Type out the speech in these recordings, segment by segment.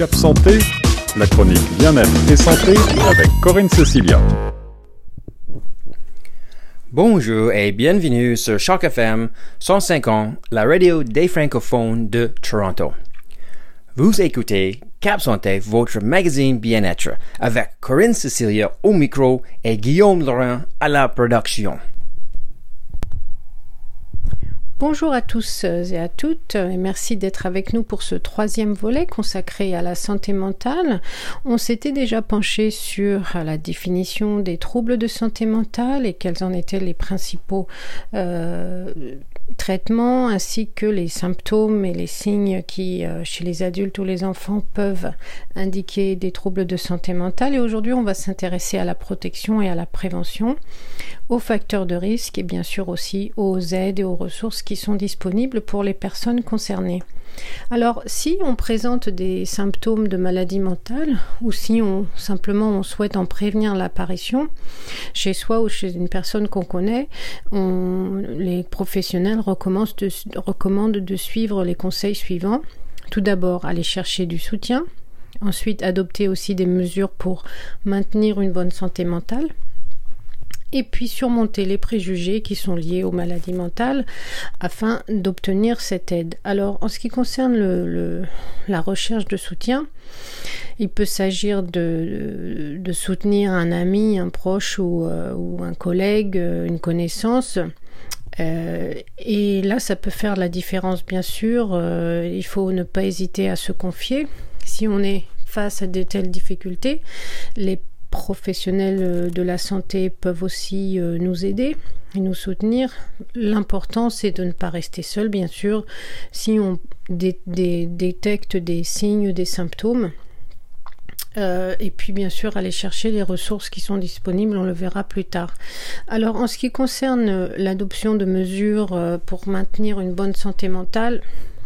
Cap Santé, la chronique bien-être et santé avec Corinne Cecilia. Bonjour et bienvenue sur Choc FM 105 ans, la radio des francophones de Toronto. Vous écoutez Cap Santé, votre magazine bien-être, avec Corinne Cecilia au micro et Guillaume Laurent à la production. Bonjour à tous et à toutes et merci d'être avec nous pour ce troisième volet consacré à la santé mentale. On s'était déjà penché sur la définition des troubles de santé mentale et quels en étaient les principaux euh, traitements ainsi que les symptômes et les signes qui, euh, chez les adultes ou les enfants, peuvent indiquer des troubles de santé mentale. Et aujourd'hui, on va s'intéresser à la protection et à la prévention, aux facteurs de risque et bien sûr aussi aux aides et aux ressources qui sont disponibles pour les personnes concernées. Alors, si on présente des symptômes de maladie mentale ou si on simplement on souhaite en prévenir l'apparition chez soi ou chez une personne qu'on connaît, les professionnels recommandent de, recommandent de suivre les conseils suivants. Tout d'abord, aller chercher du soutien. Ensuite, adopter aussi des mesures pour maintenir une bonne santé mentale et puis surmonter les préjugés qui sont liés aux maladies mentales afin d'obtenir cette aide. Alors en ce qui concerne le, la recherche de soutien, il peut s'agir de, soutenir un ami, un proche ou, euh, un collègue, euh, une connaissance. Euh, et là, ça peut faire la différence, bien sûr. il faut ne pas hésiter à se confier. Si on est face à de telles difficultés, les professionnels euh, de la santé peuvent aussi euh, nous aider et nous soutenir. L'important, c'est de ne pas rester seul, bien sûr. Si on détecte des signes, des symptômes, euh, et puis bien sûr aller chercher les ressources qui sont disponibles, on le verra plus tard. Alors en ce qui concerne l'adoption de mesures pour maintenir une bonne santé mentale,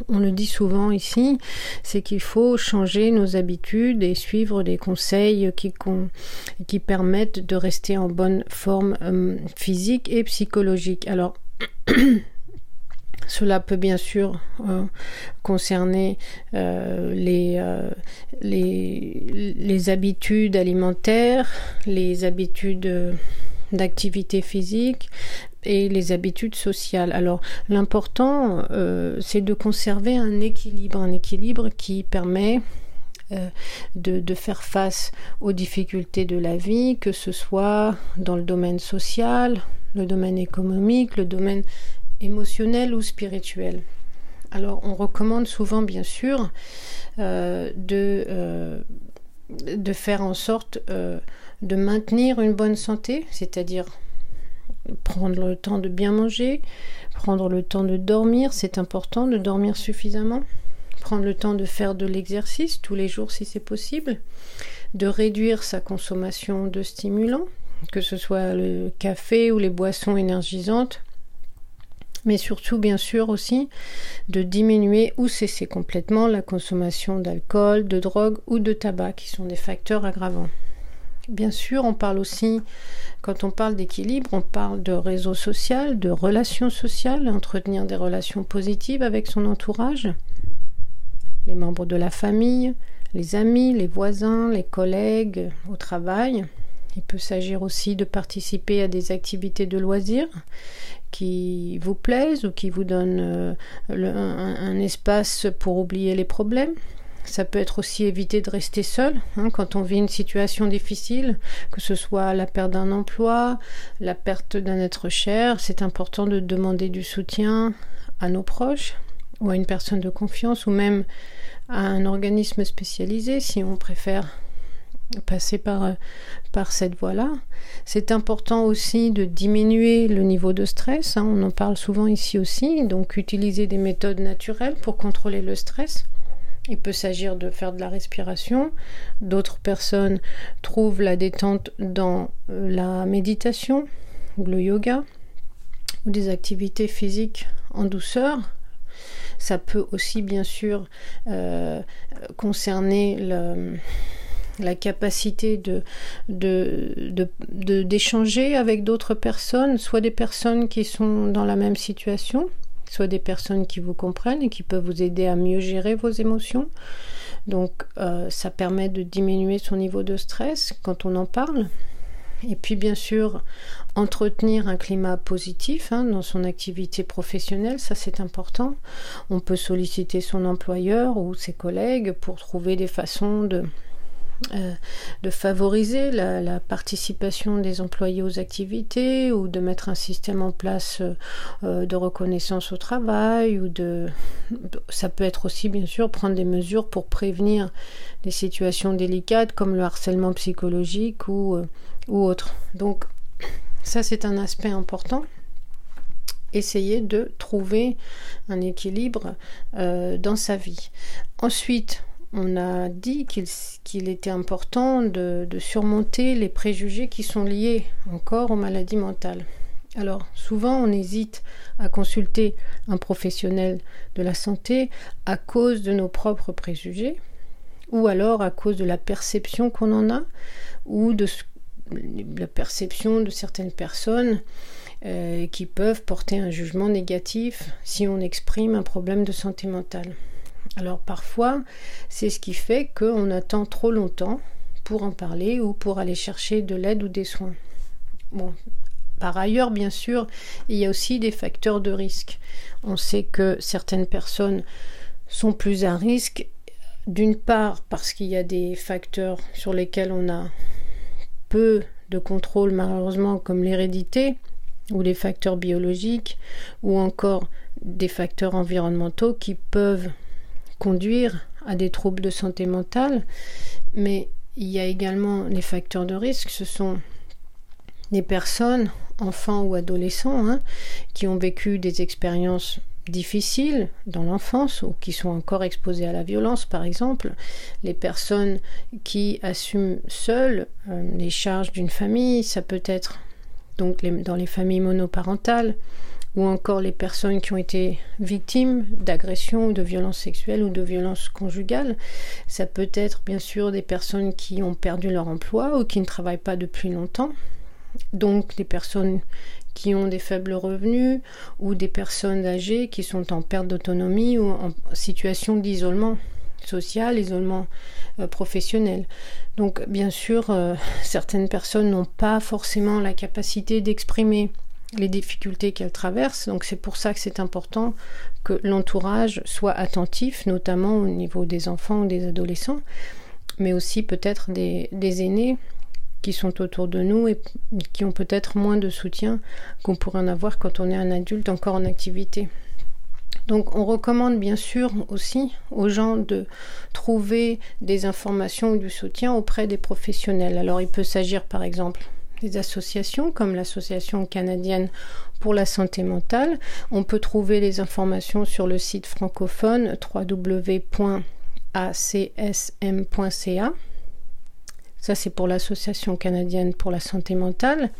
on le dit souvent ici, c'est qu'il faut changer nos habitudes et suivre des conseils qui, permettent de rester en bonne forme euh, physique et psychologique. Alors, Cela peut bien sûr euh, concerner euh, les, habitudes alimentaires, les habitudes d'activité physique, et les habitudes sociales. Alors l'important, euh, c'est de conserver un équilibre, un équilibre qui permet euh, de, faire face aux difficultés de la vie, que ce soit dans le domaine social, le domaine économique, le domaine émotionnel ou spirituel. Alors on recommande souvent bien sûr euh, de faire en sorte de maintenir une bonne santé, c'est-à-dire prendre le temps de bien manger, prendre le temps de dormir, c'est important de dormir suffisamment, prendre le temps de faire de l'exercice tous les jours si c'est possible, de réduire sa consommation de stimulants, que ce soit le café ou les boissons énergisantes, mais surtout bien sûr aussi de diminuer ou cesser complètement la consommation d'alcool, de drogue ou de tabac qui sont des facteurs aggravants. Bien sûr, on parle aussi, quand on parle d'équilibre, on parle de réseau social, de relations sociales, entretenir des relations positives avec son entourage, les membres de la famille, les amis, les voisins, les collègues au travail. Il peut s'agir aussi de participer à des activités de loisirs qui vous plaisent ou qui vous donnent euh, un espace pour oublier les problèmes. Ça peut être aussi éviter de rester seul hein, quand on vit une situation difficile, que ce soit la perte d'un emploi, la perte d'un être cher. C'est important de demander du soutien à nos proches ou à une personne de confiance ou même à un organisme spécialisé si on préfère passer par, par cette voie-là. C'est important aussi de diminuer le niveau de stress, hein. on en parle souvent ici aussi, donc utiliser des méthodes naturelles pour contrôler le stress. Il peut s'agir de faire de la respiration. D'autres personnes trouvent la détente dans euh, la méditation ou le yoga ou des activités physiques en douceur. Ça peut aussi bien sûr euh, concerner la capacité de, d'échanger avec d'autres personnes, soit des personnes qui sont dans la même situation, soit des personnes qui vous comprennent et qui peuvent vous aider à mieux gérer vos émotions, Donc euh, ça permet de diminuer son niveau de stress quand on en parle. Et puis bien sûr, entretenir un climat positif hein, dans son activité professionnelle, ça c'est important. On peut solliciter son employeur ou ses collègues pour trouver des façons de euh, de favoriser la, participation des employés aux activités ou de mettre un système en place euh, de reconnaissance au travail ou de ça peut être aussi bien sûr prendre des mesures pour prévenir des situations délicates comme le harcèlement psychologique ou, euh, ou autre. Donc ça c'est un aspect important essayer de trouver un équilibre dans sa vie. Ensuite, on a dit qu'il était important de, surmonter les préjugés qui sont liés encore aux maladies mentales. Alors souvent on hésite à consulter un professionnel de la santé à cause de nos propres préjugés ou alors à cause de la perception qu'on en a ou de la perception de certaines personnes euh, qui peuvent porter un jugement négatif si on exprime un problème de santé mentale. Alors parfois, c'est ce qui fait qu'on attend trop longtemps pour en parler ou pour aller chercher de l'aide ou des soins. Bon, par ailleurs, bien sûr, il y a aussi des facteurs de risque. On sait que certaines personnes sont plus à risque, d'une part parce qu'il y a des facteurs sur lesquels on a peu de contrôle malheureusement comme l'hérédité ou les facteurs biologiques ou encore des facteurs environnementaux qui peuvent conduire à des troubles de santé mentale, mais il y a également les facteurs de risque, ce sont des personnes, enfants ou adolescents, hein, qui ont vécu des expériences difficiles dans l'enfance ou qui sont encore exposés à la violence par exemple, les personnes qui assument seules euh, les charges d'une famille, ça peut être donc dans les familles monoparentales, ou encore les personnes qui ont été victimes d'agressions ou de violences sexuelles ou de violences conjugales. Ça peut être bien sûr des personnes qui ont perdu leur emploi ou qui ne travaillent pas depuis longtemps. Donc des personnes qui ont des faibles revenus ou des personnes âgées qui sont en perte d'autonomie ou en situation d'isolement social, isolement euh, professionnel. Donc bien sûr, euh, certaines personnes n'ont pas forcément la capacité d'exprimer les difficultés qu'elle traverse. Donc c'est pour ça que c'est important que l'entourage soit attentif, notamment au niveau des enfants ou des adolescents, mais aussi peut-être des, aînés qui sont autour de nous et qui ont peut-être moins de soutien qu'on pourrait en avoir quand on est un adulte encore en activité. Donc on recommande bien sûr aussi aux gens de trouver des informations ou du soutien auprès des professionnels. Alors il peut s'agir par exemple associations comme l'Association canadienne pour la santé mentale. On peut trouver les informations sur le site francophone www.acsm.ca. Ça, c'est pour l'Association canadienne pour la santé mentale.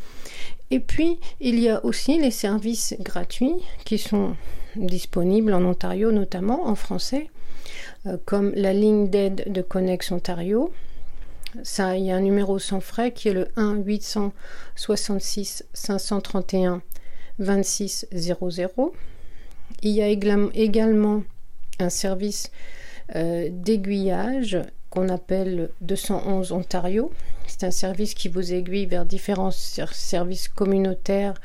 Et puis, il y a aussi les services gratuits qui sont disponibles en Ontario, notamment en français, euh, comme la ligne d'aide de Connex Ontario, il y a un numéro sans frais qui est le 1 866 531 26 00. Il y a également un service euh, d'aiguillage qu'on appelle 211 Ontario. C'est un service qui vous aiguille vers différents services communautaires,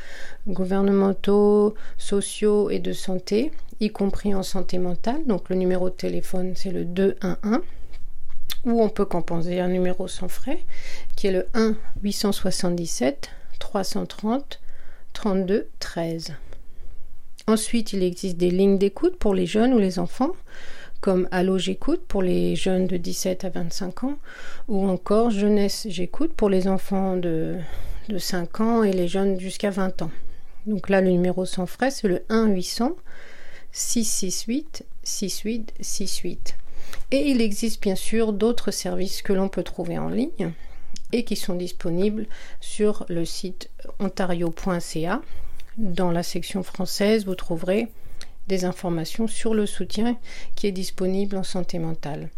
gouvernementaux, sociaux et de santé, y compris en santé mentale. Donc le numéro de téléphone, c'est le 211 ou on peut composer un numéro sans frais qui est le 1 877 330 32 13. Ensuite, il existe des lignes d'écoute pour les jeunes ou les enfants, comme Allo j'écoute pour les jeunes de 17 à 25 ans, ou encore Jeunesse j'écoute pour les enfants de, de 5 ans et les jeunes jusqu'à 20 ans. Donc là, le numéro sans frais, c'est le 1 800 668 6868. Et il existe bien sûr d'autres services que l'on peut trouver en ligne et qui sont disponibles sur le site ontario.ca. Dans la section française, vous trouverez des informations sur le soutien qui est disponible en santé mentale.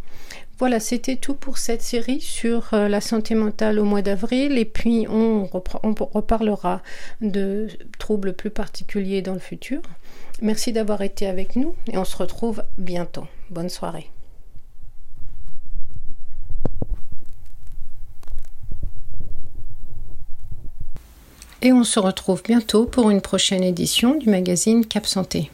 Voilà, c'était tout pour cette série sur euh, la santé mentale au mois d'avril et puis on, on reparlera de troubles plus particuliers dans le futur. Merci d'avoir été avec nous et on se retrouve bientôt. Bonne soirée. Et on se retrouve bientôt pour une prochaine édition du magazine Cap Santé.